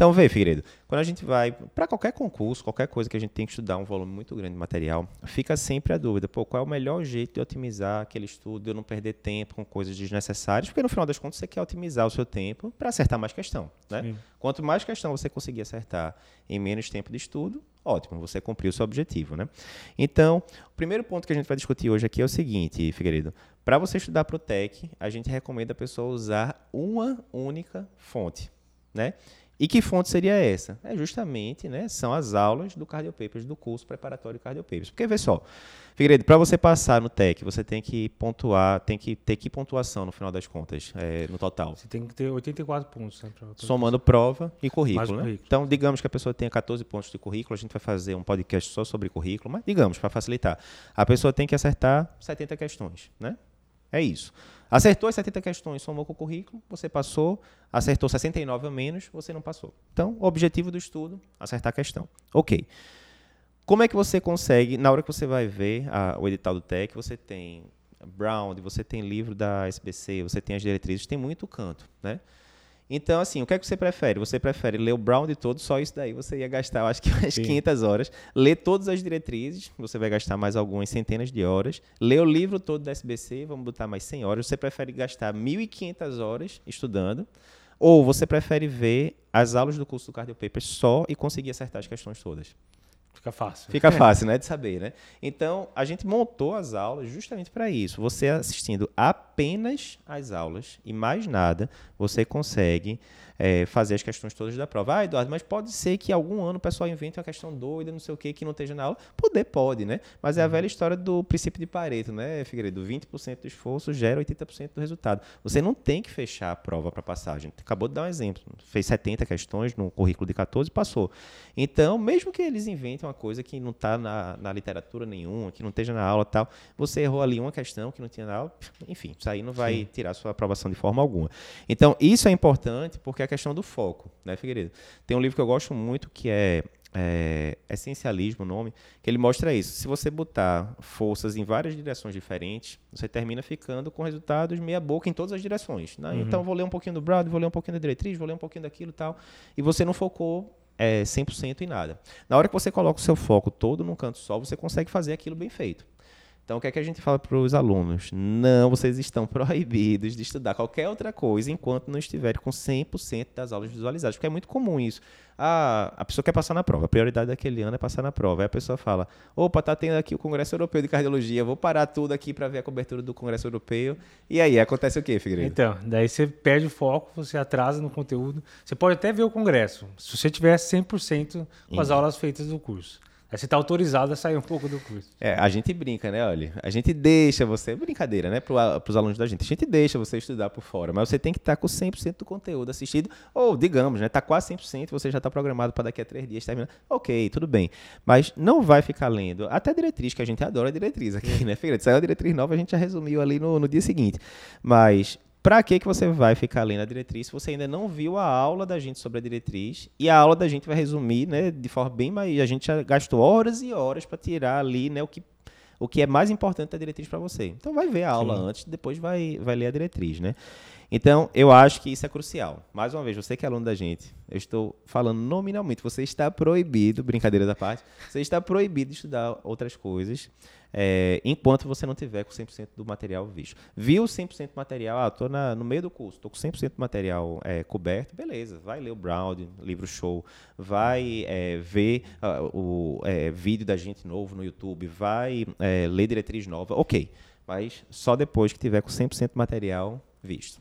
Então, vê, Figueiredo, quando a gente vai para qualquer concurso, qualquer coisa que a gente tem que estudar um volume muito grande de material, fica sempre a dúvida, pô, qual é o melhor jeito de otimizar aquele estudo, de eu não perder tempo com coisas desnecessárias, porque no final das contas você quer otimizar o seu tempo para acertar mais questão, né? Sim. Quanto mais questão você conseguir acertar em menos tempo de estudo, ótimo, você cumpriu o seu objetivo, né? Então, o primeiro ponto que a gente vai discutir hoje aqui é o seguinte, Figueiredo. Para você estudar para o TEC, a gente recomenda a pessoa usar uma única fonte, né? E que fonte seria essa? É justamente, né, são as aulas do Cardio Papers, do curso preparatório Cardio Papers. Porque, vê só, Figueiredo, para você passar no TEC, você tem que pontuar, tem que ter que pontuação no final das contas, é, no total? Você tem que ter 84 pontos. Né, Somando prova e currículo, né? currículo. Então, digamos que a pessoa tenha 14 pontos de currículo, a gente vai fazer um podcast só sobre currículo, mas digamos, para facilitar, a pessoa tem que acertar 70 questões, né? É isso. Acertou as 70 questões, somou com o currículo, você passou. Acertou 69 ou menos, você não passou. Então, o objetivo do estudo, acertar a questão. Ok. Como é que você consegue, na hora que você vai ver a, o edital do TEC, você tem Brown, você tem livro da SBC, você tem as diretrizes, tem muito canto, né? Então, assim, o que é que você prefere? Você prefere ler o Brown de todo, só isso daí você ia gastar, eu acho que umas Sim. 500 horas. Ler todas as diretrizes, você vai gastar mais algumas centenas de horas. Ler o livro todo da SBC, vamos botar mais 100 horas. Você prefere gastar 1.500 horas estudando? Ou você prefere ver as aulas do curso do Cardio Paper só e conseguir acertar as questões todas? Fica fácil. Fica fácil, né, de saber, né? Então, a gente montou as aulas justamente para isso. Você assistindo apenas as aulas e mais nada, você consegue é, fazer as questões todas da prova. Ah, Eduardo, mas pode ser que algum ano o pessoal invente uma questão doida, não sei o que, que não esteja na aula. Poder pode, né? Mas é a uhum. velha história do princípio de Pareto, né, Figueiredo? 20% do esforço gera 80% do resultado. Você não tem que fechar a prova para passar. A gente acabou de dar um exemplo. Fez 70 questões no currículo de 14 passou. Então, mesmo que eles inventem uma coisa que não está na, na literatura nenhuma, que não esteja na aula tal, você errou ali uma questão que não tinha na aula, enfim, isso aí não vai Sim. tirar sua aprovação de forma alguma. Então, isso é importante porque a questão do foco, né, Figueiredo? Tem um livro que eu gosto muito que é, é Essencialismo, o nome, que ele mostra isso. Se você botar forças em várias direções diferentes, você termina ficando com resultados meia boca em todas as direções. Né? Uhum. Então, vou ler um pouquinho do Brown, vou ler um pouquinho da diretriz, vou ler um pouquinho daquilo e tal, e você não focou é, 100% em nada. Na hora que você coloca o seu foco todo num canto só, você consegue fazer aquilo bem feito. Então, o que é que a gente fala para os alunos? Não, vocês estão proibidos de estudar qualquer outra coisa enquanto não estiverem com 100% das aulas visualizadas, porque é muito comum isso. Ah, a pessoa quer passar na prova, a prioridade daquele ano é passar na prova. Aí a pessoa fala: opa, tá tendo aqui o Congresso Europeu de Cardiologia, vou parar tudo aqui para ver a cobertura do Congresso Europeu. E aí, acontece o quê, Figueiredo? Então, daí você perde o foco, você atrasa no conteúdo. Você pode até ver o Congresso, se você tiver 100% com as aulas feitas do curso. Aí você está autorizado a sair um pouco do curso. É, a gente brinca, né? Olha, a gente deixa você. Brincadeira, né? Para os alunos da gente. A gente deixa você estudar por fora, mas você tem que estar tá com 100% do conteúdo assistido. Ou, digamos, né? Está quase 100%, você já está programado para daqui a três dias terminar. Ok, tudo bem. Mas não vai ficar lendo. Até a diretriz, que a gente adora a diretriz aqui, né, Figueiredo? Saiu a diretriz nova, a gente já resumiu ali no, no dia seguinte. Mas para que, que você vai ficar lendo a diretriz se você ainda não viu a aula da gente sobre a diretriz? E a aula da gente vai resumir, né, de forma bem mais. A gente já gastou horas e horas para tirar ali, né, o que, o que é mais importante da diretriz para você. Então vai ver a aula Sim. antes, depois vai, vai ler a diretriz, né? Então, eu acho que isso é crucial. Mais uma vez, você que é aluno da gente, eu estou falando nominalmente, você está proibido, brincadeira da parte, você está proibido de estudar outras coisas é, enquanto você não tiver com 100% do material visto. Viu 100% do material, ah, estou no meio do curso, estou com 100% do material é, coberto, beleza, vai ler o Brown, livro show, vai é, ver uh, o é, vídeo da gente novo no YouTube, vai é, ler diretriz nova, ok, mas só depois que tiver com 100% do material visto.